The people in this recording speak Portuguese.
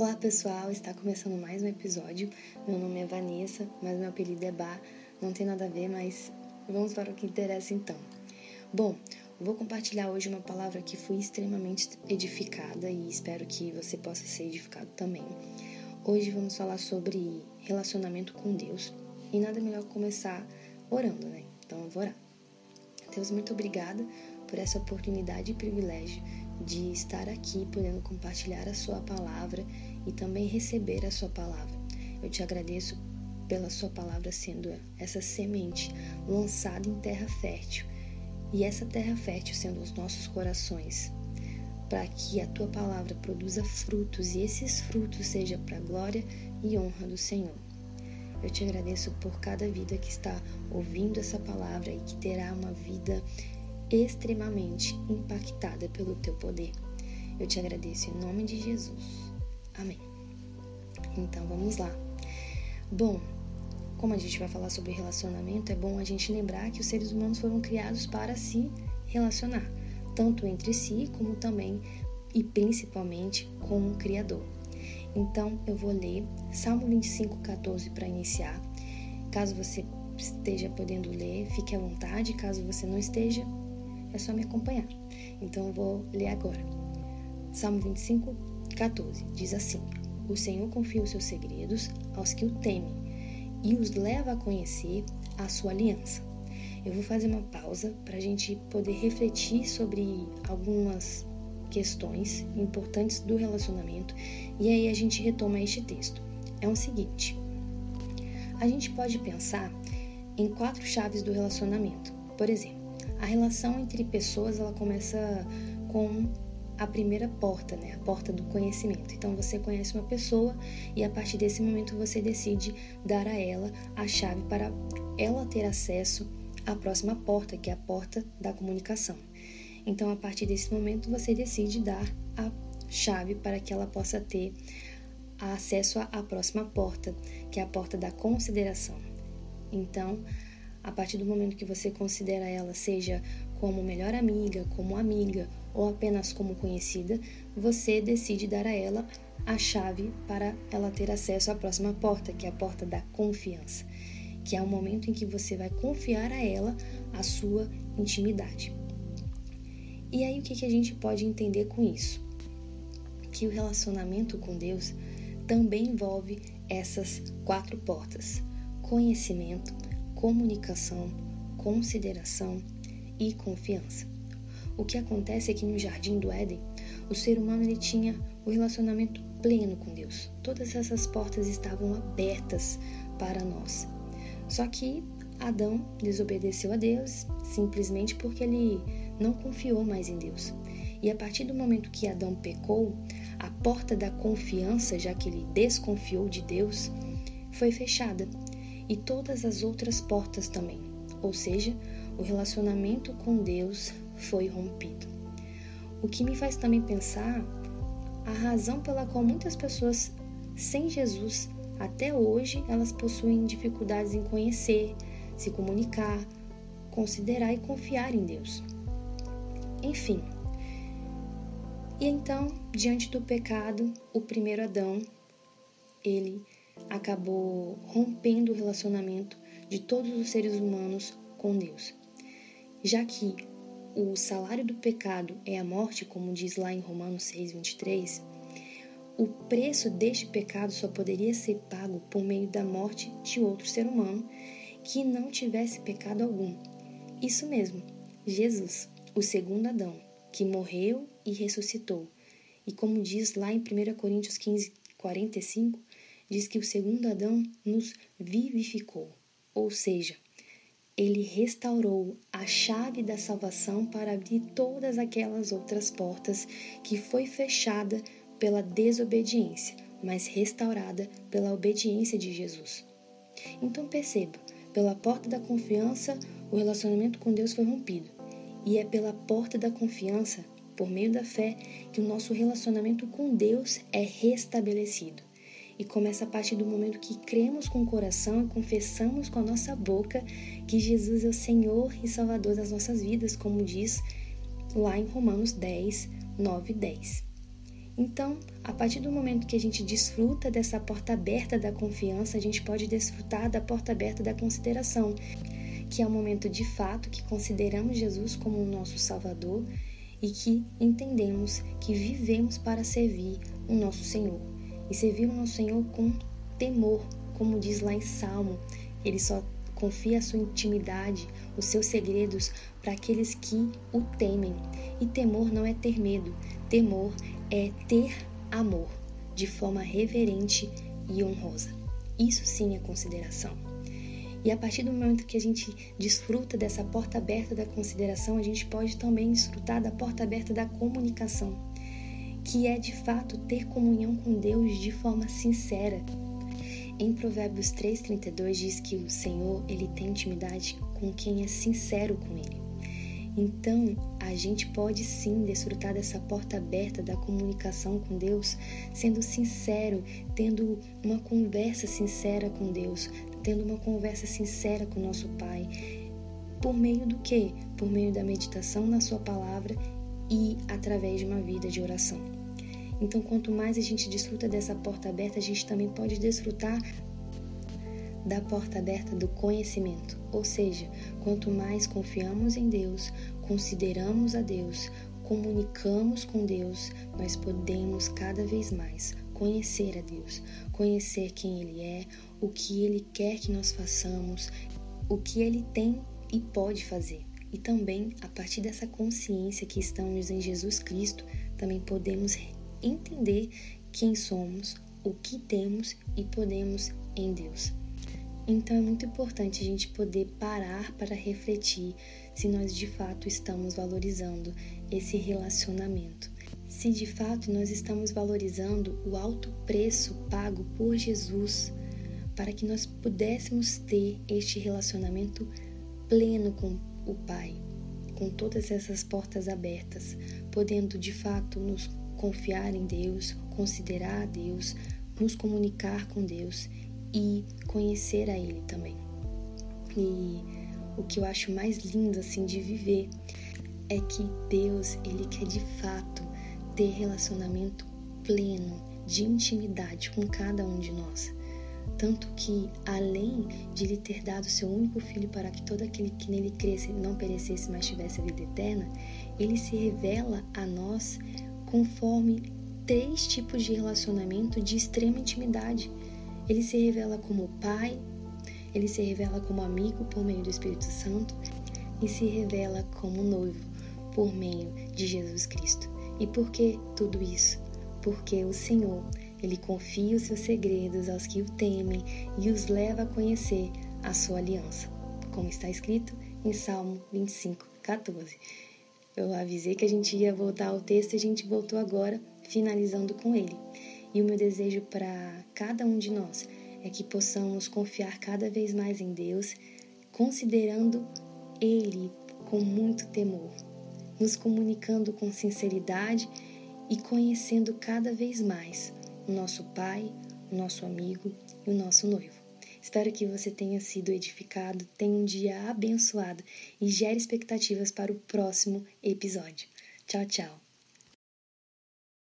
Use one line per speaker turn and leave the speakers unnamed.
Olá pessoal, está começando mais um episódio. Meu nome é Vanessa, mas meu apelido é Bar. Não tem nada a ver, mas vamos para o que interessa então. Bom, vou compartilhar hoje uma palavra que foi extremamente edificada e espero que você possa ser edificado também. Hoje vamos falar sobre relacionamento com Deus e nada melhor começar orando, né? Então eu vou orar. Deus, muito obrigada por essa oportunidade e privilégio de estar aqui podendo compartilhar a Sua palavra e também receber a Sua palavra. Eu te agradeço pela Sua palavra sendo essa semente lançada em terra fértil e essa terra fértil sendo os nossos corações, para que a Tua palavra produza frutos e esses frutos sejam para a glória e honra do Senhor. Eu te agradeço por cada vida que está ouvindo essa palavra e que terá uma vida extremamente impactada pelo teu poder. Eu te agradeço em nome de Jesus. Amém. Então vamos lá. Bom, como a gente vai falar sobre relacionamento, é bom a gente lembrar que os seres humanos foram criados para se relacionar, tanto entre si como também e principalmente com o Criador. Então eu vou ler Salmo 25, 14 para iniciar. Caso você esteja podendo ler, fique à vontade. Caso você não esteja, é só me acompanhar. Então eu vou ler agora. Salmo 25, 14 diz assim: O Senhor confia os seus segredos aos que o temem e os leva a conhecer a sua aliança. Eu vou fazer uma pausa para a gente poder refletir sobre algumas questões importantes do relacionamento e aí a gente retoma este texto. É o seguinte: a gente pode pensar em quatro chaves do relacionamento. Por exemplo, a relação entre pessoas ela começa com a primeira porta, né? A porta do conhecimento. Então você conhece uma pessoa e a partir desse momento você decide dar a ela a chave para ela ter acesso à próxima porta, que é a porta da comunicação. Então a partir desse momento você decide dar a chave para que ela possa ter acesso à próxima porta, que é a porta da consideração. Então, a partir do momento que você considera ela, seja como melhor amiga, como amiga ou apenas como conhecida, você decide dar a ela a chave para ela ter acesso à próxima porta, que é a porta da confiança, que é o momento em que você vai confiar a ela a sua intimidade. E aí o que, a gente pode entender com isso? Que o relacionamento com Deus também envolve essas quatro portas: conhecimento, comunicação, consideração e confiança. O que acontece é que no jardim do Éden, o ser humano ele tinha o relacionamento pleno com Deus. Todas essas portas estavam abertas para nós. Só que Adão desobedeceu a Deus simplesmente porque ele não confiou mais em Deus. E a partir do momento que Adão pecou, a porta da confiança, já que ele desconfiou de Deus, foi fechada e todas as outras portas também. Ou seja, o relacionamento com Deus foi rompido. O que me faz também pensar a razão pela qual muitas pessoas sem Jesus até hoje elas possuem dificuldades em conhecer, se comunicar, considerar e confiar em Deus. Enfim. E então, diante do pecado, o primeiro Adão, ele acabou rompendo o relacionamento de todos os seres humanos com Deus. Já que o salário do pecado é a morte, como diz lá em Romanos 6:23, o preço deste pecado só poderia ser pago por meio da morte de outro ser humano que não tivesse pecado algum. Isso mesmo, Jesus, o segundo Adão, que morreu e ressuscitou. E como diz lá em 1 Coríntios 15, 45, diz que o segundo Adão nos vivificou, ou seja, ele restaurou a chave da salvação para abrir todas aquelas outras portas que foi fechada pela desobediência, mas restaurada pela obediência de Jesus. Então perceba, pela porta da confiança, o relacionamento com Deus foi rompido, e é pela porta da confiança, por meio da fé, que o nosso relacionamento com Deus é restabelecido e começa a partir do momento que cremos com o coração e confessamos com a nossa boca que Jesus é o Senhor e Salvador das nossas vidas, como diz lá em Romanos 10, 9 e 10. Então, a partir do momento que a gente desfruta dessa porta aberta da confiança, a gente pode desfrutar da porta aberta da consideração, que é o momento de fato que consideramos Jesus como o nosso Salvador e que entendemos que vivemos para servir o nosso Senhor. E servir o nosso Senhor com temor, como diz lá em Salmo, ele só confia a sua intimidade, os seus segredos para aqueles que o temem. E temor não é ter medo, temor é ter amor de forma reverente e honrosa. Isso sim é consideração. E a partir do momento que a gente desfruta dessa porta aberta da consideração, a gente pode também desfrutar da porta aberta da comunicação, que é de fato ter comunhão com Deus de forma sincera. Em Provérbios 3:32 diz que o Senhor, ele tem intimidade com quem é sincero com ele. Então, a gente pode sim desfrutar dessa porta aberta da comunicação com Deus, sendo sincero, tendo uma conversa sincera com Deus, tendo uma conversa sincera com nosso Pai. Por meio do que? Por meio da meditação na Sua palavra e através de uma vida de oração. Então, quanto mais a gente desfruta dessa porta aberta, a gente também pode desfrutar da porta aberta do conhecimento. Ou seja, quanto mais confiamos em Deus, consideramos a Deus, comunicamos com Deus, nós podemos cada vez mais conhecer a Deus, conhecer quem Ele é, o que Ele quer que nós façamos, o que Ele tem e pode fazer. E também, a partir dessa consciência que estamos em Jesus Cristo, também podemos entender quem somos, o que temos e podemos em Deus. Então é muito importante a gente poder parar para refletir se nós de fato estamos valorizando esse relacionamento. Se de fato nós estamos valorizando o alto preço pago por Jesus para que nós pudéssemos ter este relacionamento pleno com o Pai, com todas essas portas abertas, podendo de fato nos confiar em Deus, considerar a Deus, nos comunicar com Deus e conhecer a Ele também. E o que eu acho mais lindo assim de viver é que Deus, ele quer de fato ter relacionamento pleno, de intimidade com cada um de nós. Tanto que, além de lhe ter dado seu único filho para que todo aquele que nele cresce não perecesse, mas tivesse a vida eterna, ele se revela a nós conforme três tipos de relacionamento de extrema intimidade. Ele se revela como pai, ele se revela como amigo por meio do Espírito Santo e se revela como noivo por meio de Jesus Cristo. E por que tudo isso? Porque o Senhor, ele confia os seus segredos aos que o temem e os leva a conhecer a sua aliança, como está escrito em Salmo 25, 14. Eu avisei que a gente ia voltar ao texto e a gente voltou agora, finalizando com ele. E o meu desejo para cada um de nós é que possamos confiar cada vez mais em Deus, considerando Ele com muito temor, nos comunicando com sinceridade e conhecendo cada vez mais o nosso Pai, o nosso amigo e o nosso noivo. Espero que você tenha sido edificado, tenha um dia abençoado e gere expectativas para o próximo episódio. Tchau, tchau!